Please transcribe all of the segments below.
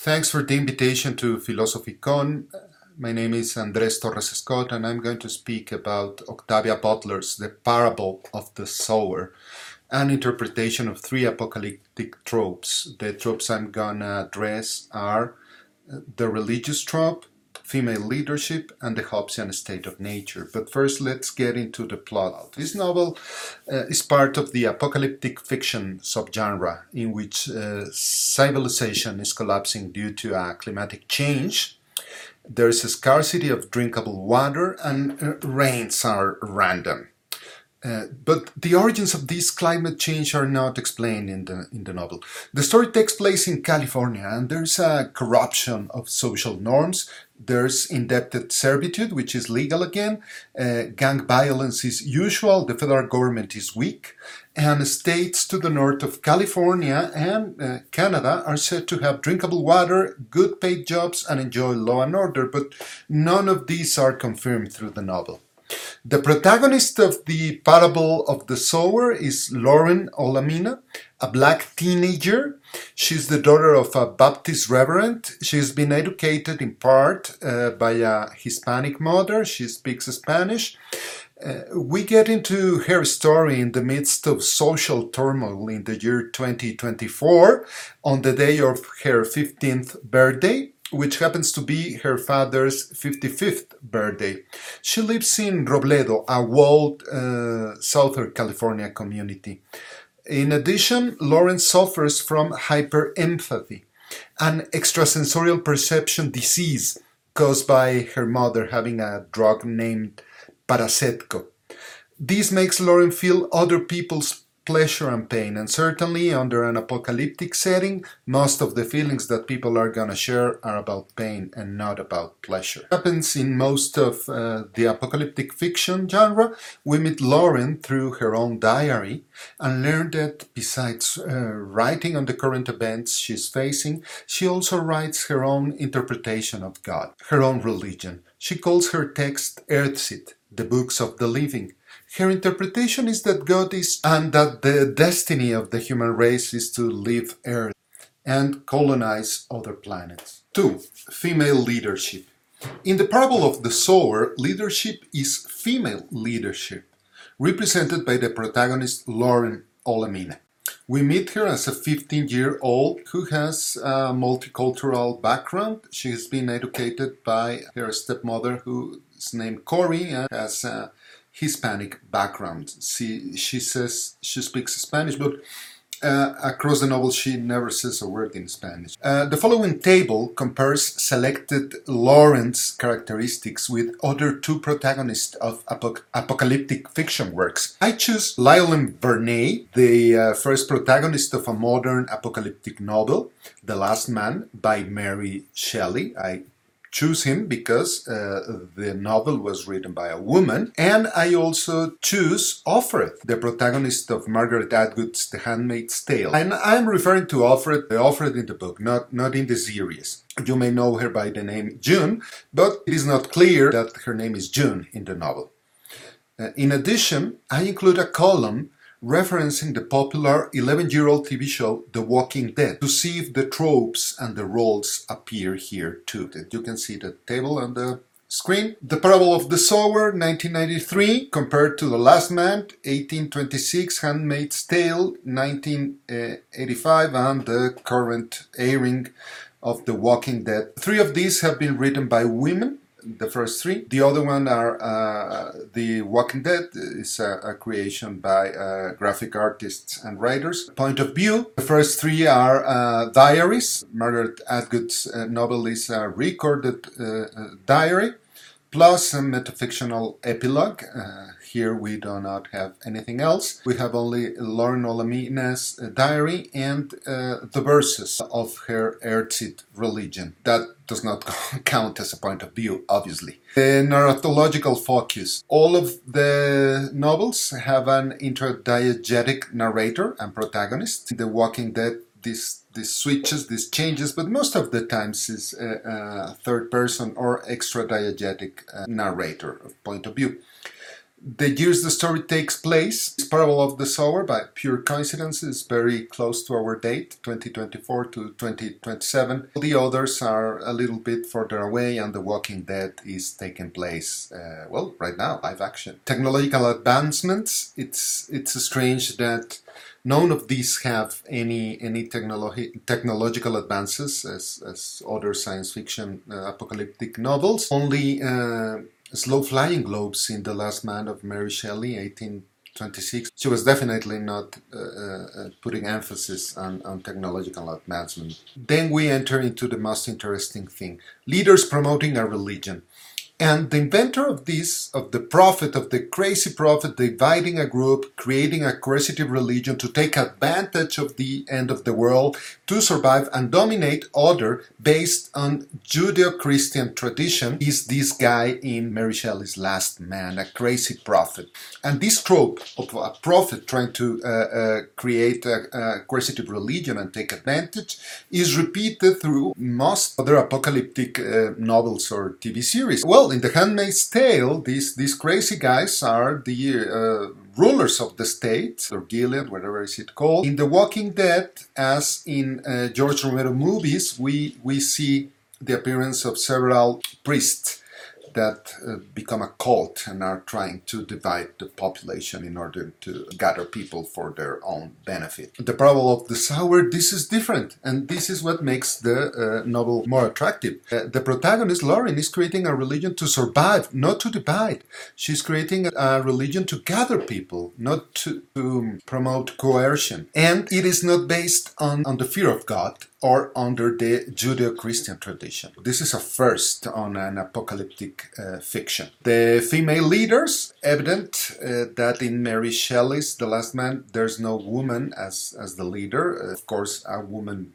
Thanks for the invitation to Philosophy Con. My name is Andres Torres Scott, and I'm going to speak about Octavia Butler's The Parable of the Sower, an interpretation of three apocalyptic tropes. The tropes I'm gonna address are uh, the religious trope, female leadership, and the Hobbesian state of nature. But first, let's get into the plot. This novel uh, is part of the apocalyptic fiction subgenre, in which uh, civilization is collapsing due to a climatic change. There's a scarcity of drinkable water, and uh, rains are random. Uh, but the origins of this climate change are not explained in the in the novel. The story takes place in California, and there's a corruption of social norms. There's indebted servitude, which is legal again. Uh, gang violence is usual. The federal government is weak, and states to the north of California and uh, Canada are said to have drinkable water, good paid jobs, and enjoy law and order. But none of these are confirmed through the novel. The protagonist of the parable of the sower is Lauren Olamina, a black teenager. She's the daughter of a Baptist reverend. She's been educated in part uh, by a Hispanic mother. She speaks Spanish. Uh, we get into her story in the midst of social turmoil in the year 2024 on the day of her 15th birthday which happens to be her father's 55th birthday. She lives in Robledo, a walled uh, Southern California community. In addition, Lauren suffers from hyperempathy, an extrasensorial perception disease caused by her mother having a drug named Paracetamol. This makes Lauren feel other people's pleasure and pain. And certainly, under an apocalyptic setting, most of the feelings that people are gonna share are about pain and not about pleasure. It happens in most of uh, the apocalyptic fiction genre. We meet Lauren through her own diary and learn that besides uh, writing on the current events she's facing, she also writes her own interpretation of God, her own religion. She calls her text Earthseed, the books of the living, her interpretation is that God is, and that the destiny of the human race is to leave Earth and colonize other planets. 2. Female leadership. In the parable of the sower, leadership is female leadership, represented by the protagonist Lauren Olamina. We meet her as a 15 year old who has a multicultural background. She has been educated by her stepmother, who is named Cory, and has a Hispanic background. She, she says she speaks Spanish, but uh, across the novel she never says a word in Spanish. Uh, the following table compares selected Lauren's characteristics with other two protagonists of apoc apocalyptic fiction works. I choose Lionel Verney, the uh, first protagonist of a modern apocalyptic novel, The Last Man by Mary Shelley. I choose him because uh, the novel was written by a woman, and I also choose Offred, the protagonist of Margaret Atwood's The Handmaid's Tale. And I'm referring to Offred, the Offred in the book, not, not in the series. You may know her by the name June, but it is not clear that her name is June in the novel. Uh, in addition, I include a column referencing the popular 11-year-old TV show The Walking Dead to see if the tropes and the roles appear here too. You can see the table on the screen. The Parable of the Sower, 1993, compared to The Last Man, 1826, Handmaid's Tale, 1985, and the current airing of The Walking Dead. Three of these have been written by women, the first three. The other one are uh, The Walking Dead is a, a creation by uh, graphic artists and writers. Point of view, the first three are uh, diaries. Margaret Atwood's uh, novel is a recorded uh, uh, diary plus a metafictional epilogue. Here we do not have anything else. We have only Lauren Olamina's diary and uh, the verses of her Earthseed religion. That does not count as a point of view, obviously. The narratological focus. All of the novels have an interdiegetic narrator and protagonist. The Walking Dead this this switches, this changes, but most of the times is a, a third person or extra diegetic uh, narrator point of view. The years the story takes place, this parable of the sower, by pure coincidence, is very close to our date, 2024 to 2027. The others are a little bit further away, and The Walking Dead is taking place, uh, well, right now, live action. Technological advancements, it's, it's strange that none of these have any any technologi- technological advances as, as other science fiction uh, apocalyptic novels. Only uh, slow flying globes in The Last Man of Mary Shelley, 1826. She was definitely not uh, uh, putting emphasis on, on technological advancement. Then we enter into the most interesting thing leaders promoting a religion. And the inventor of this, of the prophet, of the crazy prophet, dividing a group, creating a coercive religion to take advantage of the end of the world, to survive and dominate other based on Judeo-Christian tradition, is this guy in Mary Shelley's Last Man, a crazy prophet. And this trope of a prophet trying to uh, uh, create a, a coercive religion and take advantage is repeated through most other apocalyptic uh, novels or TV series. Well, in The Handmaid's Tale, these these crazy guys are the uh, rulers of the state, or Gilead, whatever is it called. In The Walking Dead, as in uh, George Romero movies, we we see the appearance of several priests that uh, become a cult and are trying to divide the population in order to gather people for their own benefit. The parable of the sower, this is different, and this is what makes the uh, novel more attractive. Uh, the protagonist, Lauren, is creating a religion to survive, not to divide. She's creating a religion to gather people, not to, to promote coercion. And it is not based on, on the fear of God, or under the Judeo Christian tradition. This is a first on an apocalyptic uh, fiction. The female leaders, evident uh, that in Mary Shelley's The Last Man, there's no woman as, as the leader. Of course, a woman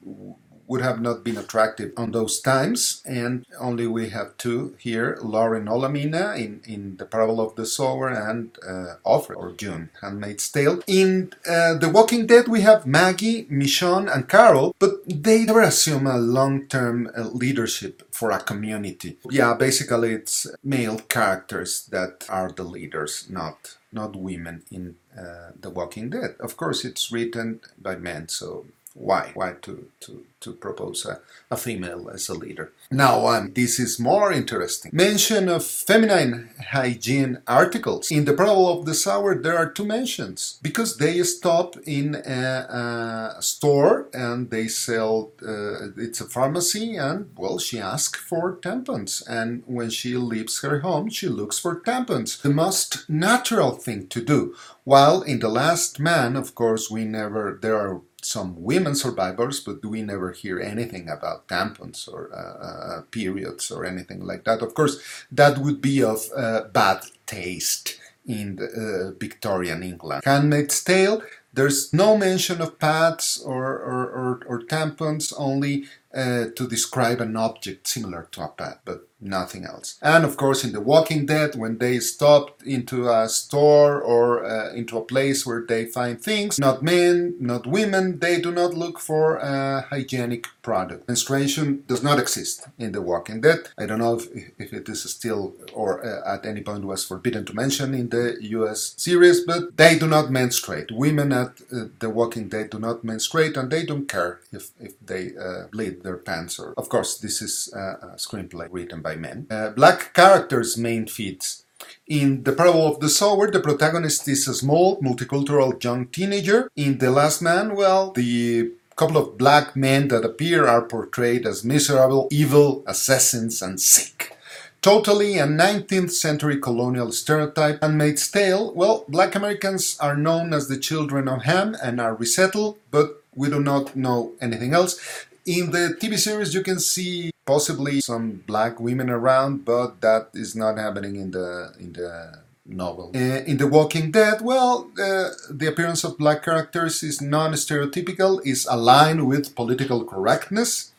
would have not been attractive on those times, and only we have two here Lauren Olamina in, in The Parable of the Sower and uh, Offred or June, Handmaid's Tale. In uh, The Walking Dead, we have Maggie, Michonne, and Carol, but they never assume a long term uh, leadership for a community. Yeah, basically, it's male characters that are the leaders, not not women in uh, The Walking Dead. Of course, it's written by men, so why? Why to, to, to propose a, a female as a leader? Now, um, this is more interesting. Mention of feminine hygiene articles. In the Parable of the Sower, there are two mentions because they stop in a, a store and they sell, uh, it's a pharmacy, and well, she asks for tampons. And when she leaves her home, she looks for tampons. The most natural thing to do. While in The Last Man, of course, we never, there are some women survivors, but we never hear anything about tampons or uh, uh, periods or anything like that. Of course, that would be of uh, bad taste in the, uh, Victorian England. Handmaid's Tale, there's no mention of pads or, or, or, or tampons, only uh, to describe an object similar to a pad, but nothing else. And of course, in The Walking Dead, when they stop into a store or uh, into a place where they find things, not men, not women, they do not look for a hygienic product. Menstruation does not exist in The Walking Dead. I don't know if, if it is still or uh, at any point was forbidden to mention in the US series, but they do not menstruate. Women at uh, The Walking Dead do not menstruate and they don't care if, if they uh, bleed their pants. Or, of course, this is a screenplay written by men. Uh, black characters' main feats. In The Parable of the Sower, the protagonist is a small, multicultural young teenager. In The Last Man, well, the couple of black men that appear are portrayed as miserable, evil, assassins, and sick. Totally a 19th century colonial stereotype. Handmaid's Tale, well, black Americans are known as the children of Ham and are resettled, but we do not know anything else. In the TV series, you can see possibly some black women around, but that is not happening in the in the novel. Uh, in The Walking Dead, well, uh, the appearance of black characters is non-stereotypical, is aligned with political correctness.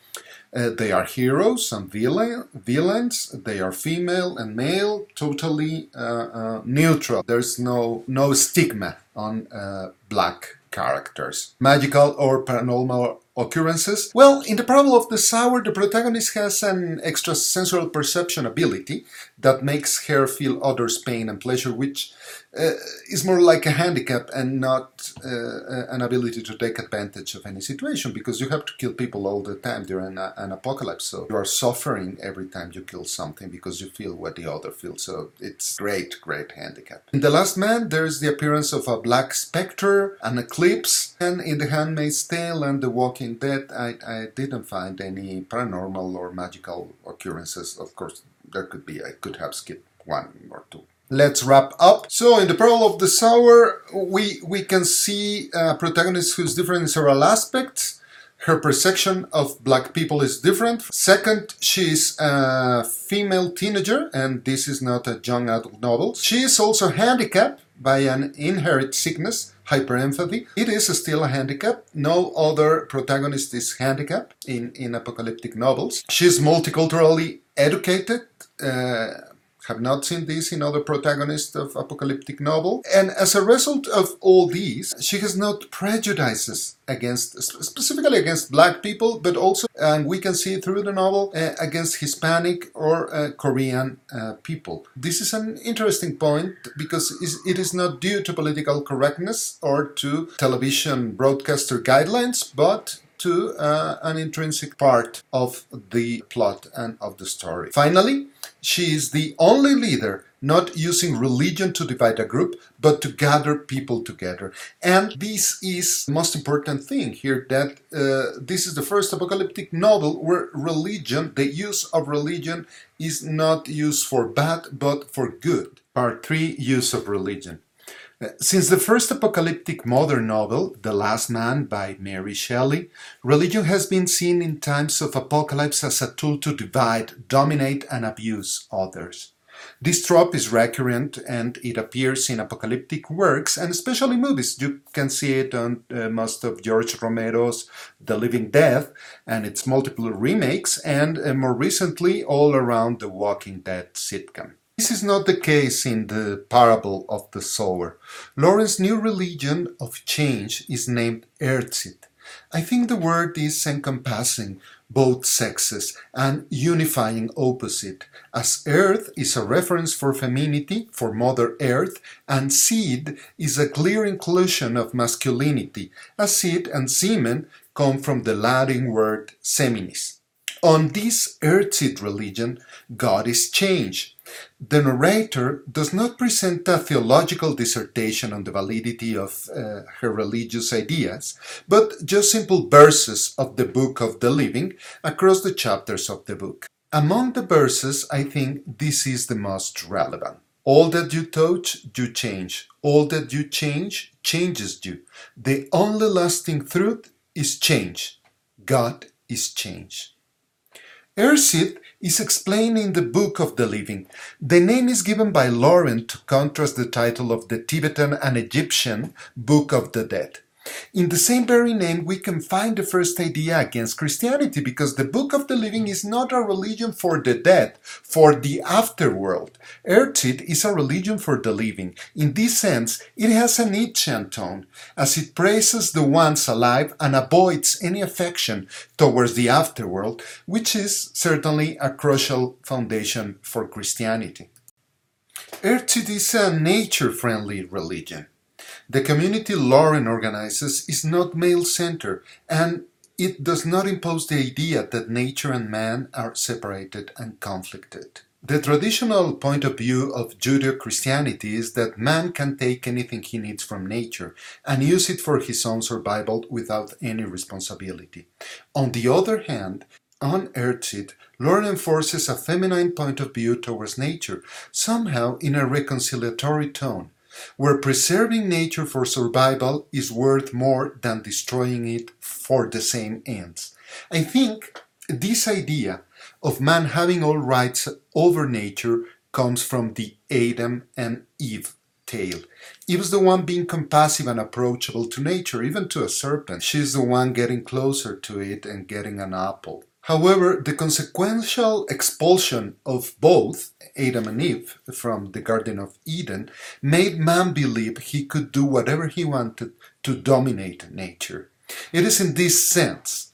Uh, they are heroes and villain, villains. They are female and male, totally uh, uh, neutral. There's no no stigma on uh, black characters. Magical or paranormal occurrences? Well, in the parable of the Sower, the protagonist has an extrasensory perception ability that makes her feel others' pain and pleasure, which uh, is more like a handicap and not uh, an ability to take advantage of any situation because you have to kill people all the time during a, an apocalypse. So you are suffering every time you kill something because you feel what the other feels. So it's great, great handicap. In The Last Man, there's the appearance of a black specter, an eclipse, and in The Handmaid's Tale and The Walking Dead, I, I didn't find any paranormal or magical occurrences. Of course, there could be. I could have skipped one or two. Let's wrap up. So, in the Parable of the Sower, we we can see a protagonist who's different in several aspects. Her perception of black people is different. Second, she's a female teenager, and this is not a young adult novel. She is also handicapped by an inherent sickness, hyperempathy. It is still a handicap. No other protagonist is handicapped in, in apocalyptic novels. She's multiculturally educated. Uh, have not seen this in other protagonists of apocalyptic novel. And as a result of all these, she has not prejudices against, specifically against black people, but also, and we can see through the novel, uh, against Hispanic or uh, Korean uh, people. This is an interesting point because it is not due to political correctness or to television broadcaster guidelines, but to uh, an intrinsic part of the plot and of the story. Finally, she is the only leader not using religion to divide a group, but to gather people together. And this is the most important thing here that uh, this is the first apocalyptic novel where religion, the use of religion, is not used for bad, but for good. Part 3 Use of Religion. Since the first apocalyptic modern novel, The Last Man by Mary Shelley, religion has been seen in times of apocalypse as a tool to divide, dominate, and abuse others. This trope is recurrent and it appears in apocalyptic works and especially movies. You can see it on uh, most of George Romero's The Living Dead and its multiple remakes, and uh, more recently, all around the Walking Dead sitcom. This is not the case in the parable of the sower. Lauren's new religion of change is named Earthseed. I think the word is encompassing both sexes and unifying opposite, as earth is a reference for femininity, for Mother Earth, and seed is a clear inclusion of masculinity, as seed and semen come from the Latin word seminis. On this earthseed religion, God is change, the narrator does not present a theological dissertation on the validity of uh, her religious ideas, but just simple verses of the Book of the Living across the chapters of the book. Among the verses, I think this is the most relevant. All that you touch, you change. All that you change, changes you. The only lasting truth is change. God is change. Earthseed is explained in the Book of the Living. The name is given by Lauren to contrast the title of the Tibetan and Egyptian Book of the Dead. In the same very name, we can find the first idea against Christianity because the Book of the Living is not a religion for the dead, for the afterworld. Earthseed is a religion for the living. In this sense, it has a Nietzschean tone, as it praises the ones alive and avoids any affection towards the afterworld, which is certainly a crucial foundation for Christianity. Earthseed is a nature friendly religion. The community Lauren organizes is not male-centered and it does not impose the idea that nature and man are separated and conflicted. The traditional point of view of Judeo-Christianity is that man can take anything he needs from nature and use it for his own survival without any responsibility. On the other hand, on Earthseed, Lauren enforces a feminine point of view towards nature, somehow in a reconciliatory tone where preserving nature for survival is worth more than destroying it for the same ends. I think this idea of man having all rights over nature comes from the Adam and Eve tale. Eve is the one being compassive and approachable to nature, even to a serpent. She's the one getting closer to it and getting an apple. However, the consequential expulsion of both Adam and Eve from the Garden of Eden made man believe he could do whatever he wanted to dominate nature. It is in this sense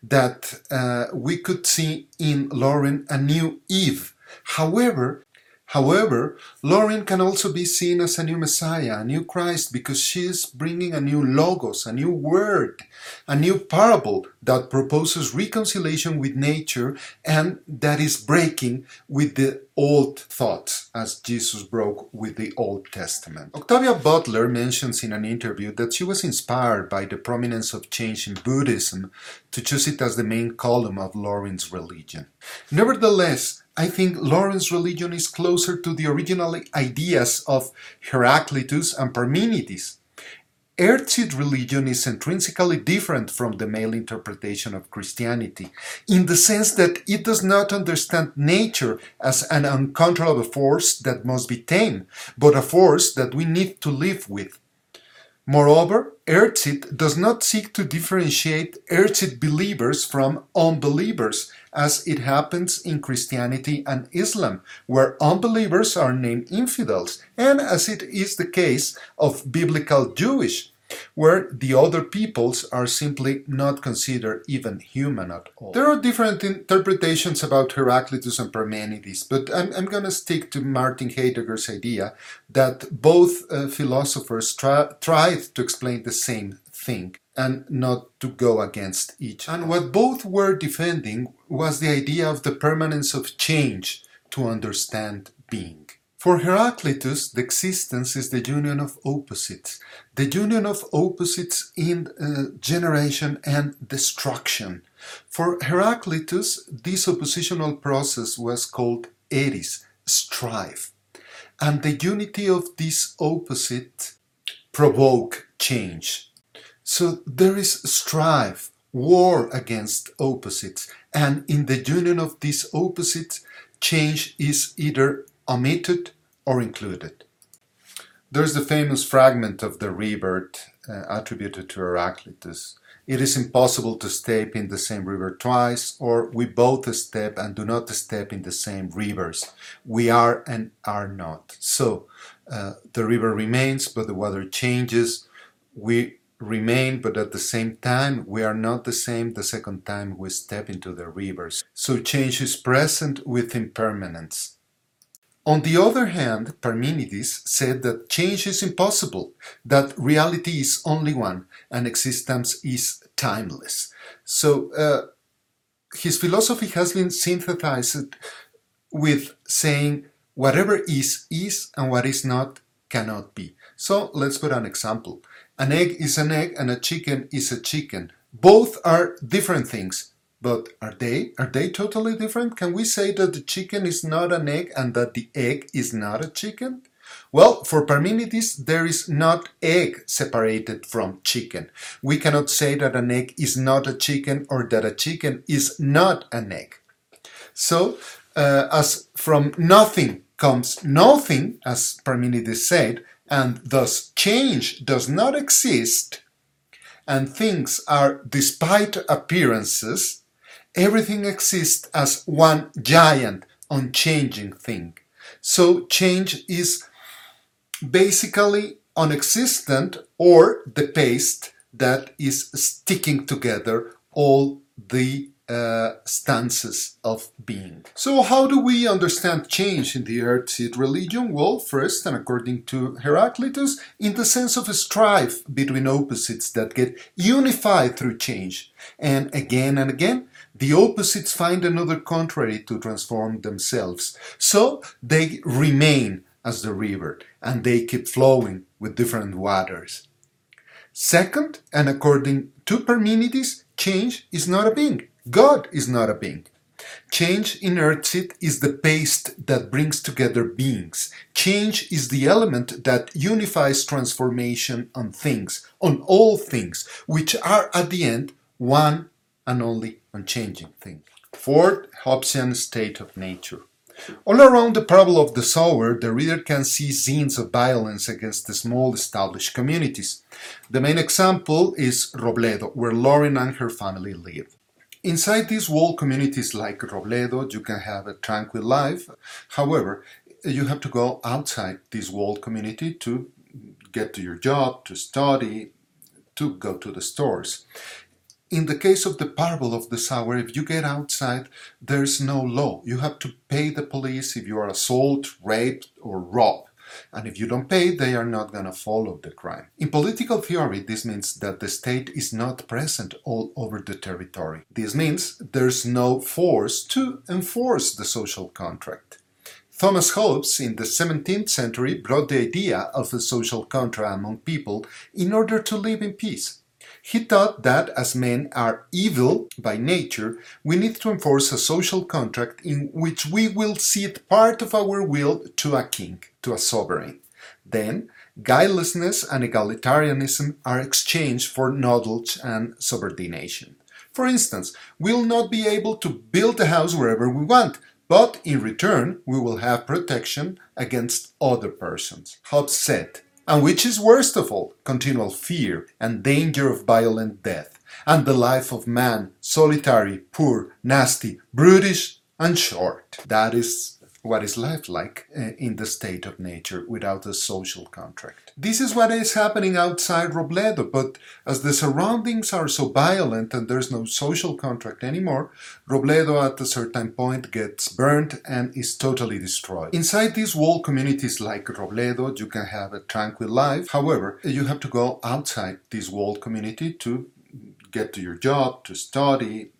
that uh, we could see in Lauren a new Eve. However, However, Lauren can also be seen as a new Messiah, a new Christ, because she is bringing a new logos, a new word, a new parable that proposes reconciliation with nature and that is breaking with the old thoughts as Jesus broke with the Old Testament. Octavia Butler mentions in an interview that she was inspired by the prominence of change in Buddhism to choose it as the main column of Lauren's religion. Nevertheless, I think Lauren's religion is closer to the original ideas of Heraclitus and Parmenides. Earthseed religion is intrinsically different from the male interpretation of Christianity, in the sense that it does not understand nature as an uncontrollable force that must be tamed, but a force that we need to live with. Moreover, Earthseed does not seek to differentiate Earthseed believers from unbelievers, as it happens in Christianity and Islam, where unbelievers are named infidels, and as it is the case of biblical Jewish, where the other peoples are simply not considered even human at all. There are different interpretations about Heraclitus and Parmenides, but I'm, I'm going to stick to Martin Heidegger's idea that both uh, philosophers tried to explain the same thing and not to go against each. And what both were defending was the idea of the permanence of change to understand being. For Heraclitus, the existence is the union of opposites, the union of opposites in uh, generation and destruction. For Heraclitus, this oppositional process was called eris, strife, and the unity of this opposite provoke change. So there is strife, war against opposites, and in the union of these opposites, change is either omitted or included. There's the famous fragment of the rebirth uh, attributed to Heraclitus. It is impossible to step in the same river twice, or we both step and do not step in the same rivers. We are and are not. So uh, the river remains, but the water changes. We remain, but at the same time, we are not the same the second time we step into the rivers. So change is present with impermanence. On the other hand, Parmenides said that change is impossible, that reality is only one, and existence is timeless. So uh, his philosophy has been synthesized with saying whatever is, is, and what is not, cannot be. So let's put an example. An egg is an egg and a chicken is a chicken. Both are different things. But are they? Are they totally different? Can we say that the chicken is not an egg and that the egg is not a chicken? Well, for Parmenides, there is not egg separated from chicken. We cannot say that an egg is not a chicken or that a chicken is not an egg. So, uh, as from nothing comes nothing, as Parmenides said, and thus change does not exist, and things are despite appearances, everything exists as one giant, unchanging thing. So change is basically unexistent or the paste that is sticking together all the uh, stances of being. So, how do we understand change in the Earthseed religion? Well, first, and according to Heraclitus, in the sense of a strife between opposites that get unified through change. And again and again, the opposites find another contrary to transform themselves. So, they remain as the river and they keep flowing with different waters. Second, and according to Parmenides, change is not a being. God is not a being. Change in Earthseed is the paste that brings together beings. Change is the element that unifies transformation on things, on all things, which are at the end one and only unchanging thing. Fourth, Hobbesian state of nature. All around the parable of the sower, the reader can see scenes of violence against the small established communities. The main example is Robledo, where Lauren and her family live. Inside these walled communities like Robledo, you can have a tranquil life. However, you have to go outside this walled community to get to your job, to study, to go to the stores. In the case of the parable of the sower, if you get outside, there's no law. You have to pay the police if you are assaulted, raped, or robbed. And if you don't pay, they are not going to follow the crime. In political theory, this means that the state is not present all over the territory. This means there's no force to enforce the social contract. Thomas Hobbes in the 17th century brought the idea of a social contract among people in order to live in peace. He thought that as men are evil by nature, we need to enforce a social contract in which we will cede part of our will to a king, to a sovereign. Then, guilelessness and egalitarianism are exchanged for knowledge and subordination. For instance, we'll not be able to build a house wherever we want, but in return we will have protection against other persons. Hobbes said, and which is worst of all, continual fear and danger of violent death, and the life of man, solitary, poor, nasty, brutish, and short. That is what is life like uh, in the state of nature without a social contract. This is what is happening outside Robledo, but as the surroundings are so violent and there's no social contract anymore, Robledo at a certain point gets burnt and is totally destroyed. Inside these walled communities like Robledo, you can have a tranquil life. However, you have to go outside this walled community to get to your job, to study,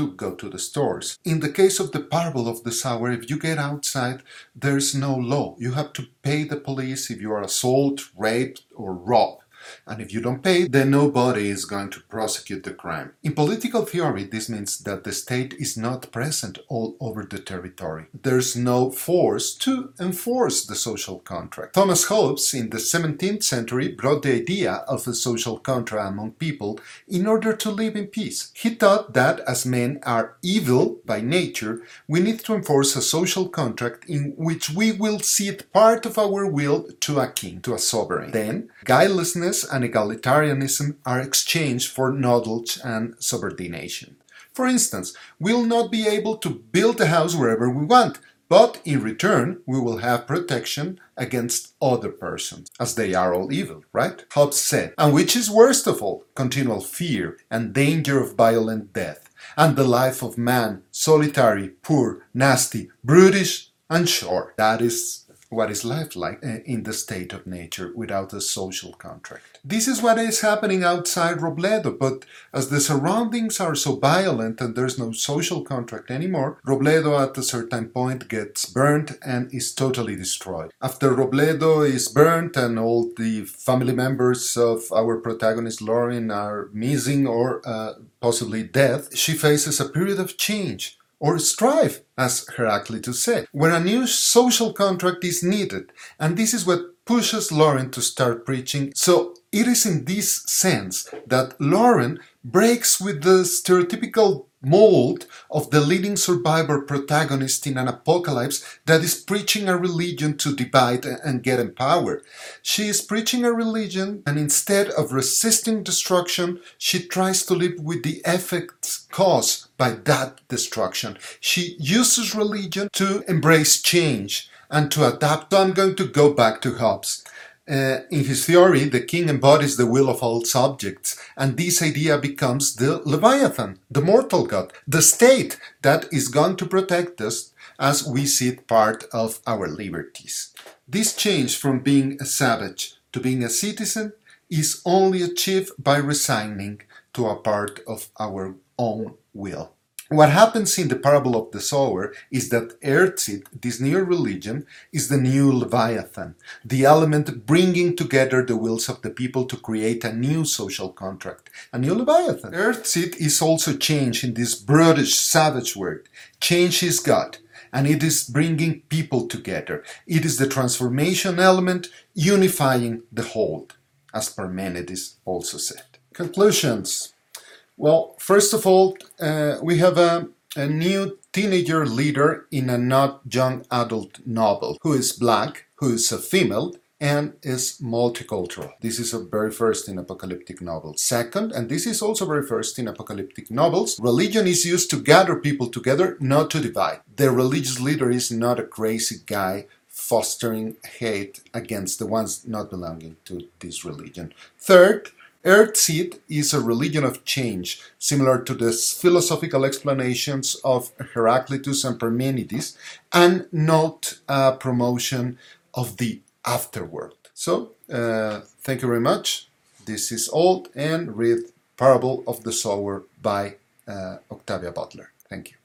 to go to the stores. In the case of the parable of the sower, if you get outside, there's no law. You have to pay the police if you are assaulted, raped, or robbed. And if you don't pay, then nobody is going to prosecute the crime. In political theory, this means that the state is not present all over the territory. There's no force to enforce the social contract. Thomas Hobbes in the 17th century brought the idea of a social contract among people in order to live in peace. He thought that as men are evil by nature, we need to enforce a social contract in which we will cede part of our will to a king, to a sovereign. Then, guilelessness and egalitarianism are exchanged for knowledge and subordination. For instance, we'll not be able to build a house wherever we want, but in return we will have protection against other persons, as they are all evil, right? Hobbes said, and which is worst of all, continual fear and danger of violent death, and the life of man, solitary, poor, nasty, brutish, and short. That is what is life like uh, in the state of nature without a social contract. This is what is happening outside Robledo, but as the surroundings are so violent and there's no social contract anymore, Robledo at a certain point gets burnt and is totally destroyed. After Robledo is burnt and all the family members of our protagonist Lauren are missing or uh, possibly dead, she faces a period of change or strive, as Heraclitus said, where a new social contract is needed. And this is what pushes Lauren to start preaching. So it is in this sense that Lauren breaks with the stereotypical mold of the leading survivor protagonist in an apocalypse that is preaching a religion to divide and get empowered. She is preaching a religion, and instead of resisting destruction, she tries to live with the effects caused by that destruction. She uses religion to embrace change and to adapt. So I'm going to go back to Hobbes. Uh, in his theory, the king embodies the will of all subjects, and this idea becomes the Leviathan, the mortal god, the state that is going to protect us as we cede part of our liberties. This change from being a savage to being a citizen is only achieved by resigning to a part of our own will. What happens in the parable of the sower is that Earthseed, this new religion, is the new Leviathan, the element bringing together the wills of the people to create a new social contract, a new Leviathan. Earthseed is also change in this brutish, savage word. Change is God, and it is bringing people together. It is the transformation element unifying the whole, as Parmenides also said. Conclusions. Well, first of all, uh, we have a, a, new teenager leader in a not young adult novel who is black, who is a female, and is multicultural. This is a very first in apocalyptic novels. Second, and this is also very first in apocalyptic novels, religion is used to gather people together, not to divide. The religious leader is not a crazy guy fostering hate against the ones not belonging to this religion. Third, Earthseed is a religion of change, similar to the philosophical explanations of Heraclitus and Parmenides, and not a promotion of the afterworld. So, uh, thank you very much. This is Old and read Parable of the Sower by uh, Octavia Butler. Thank you.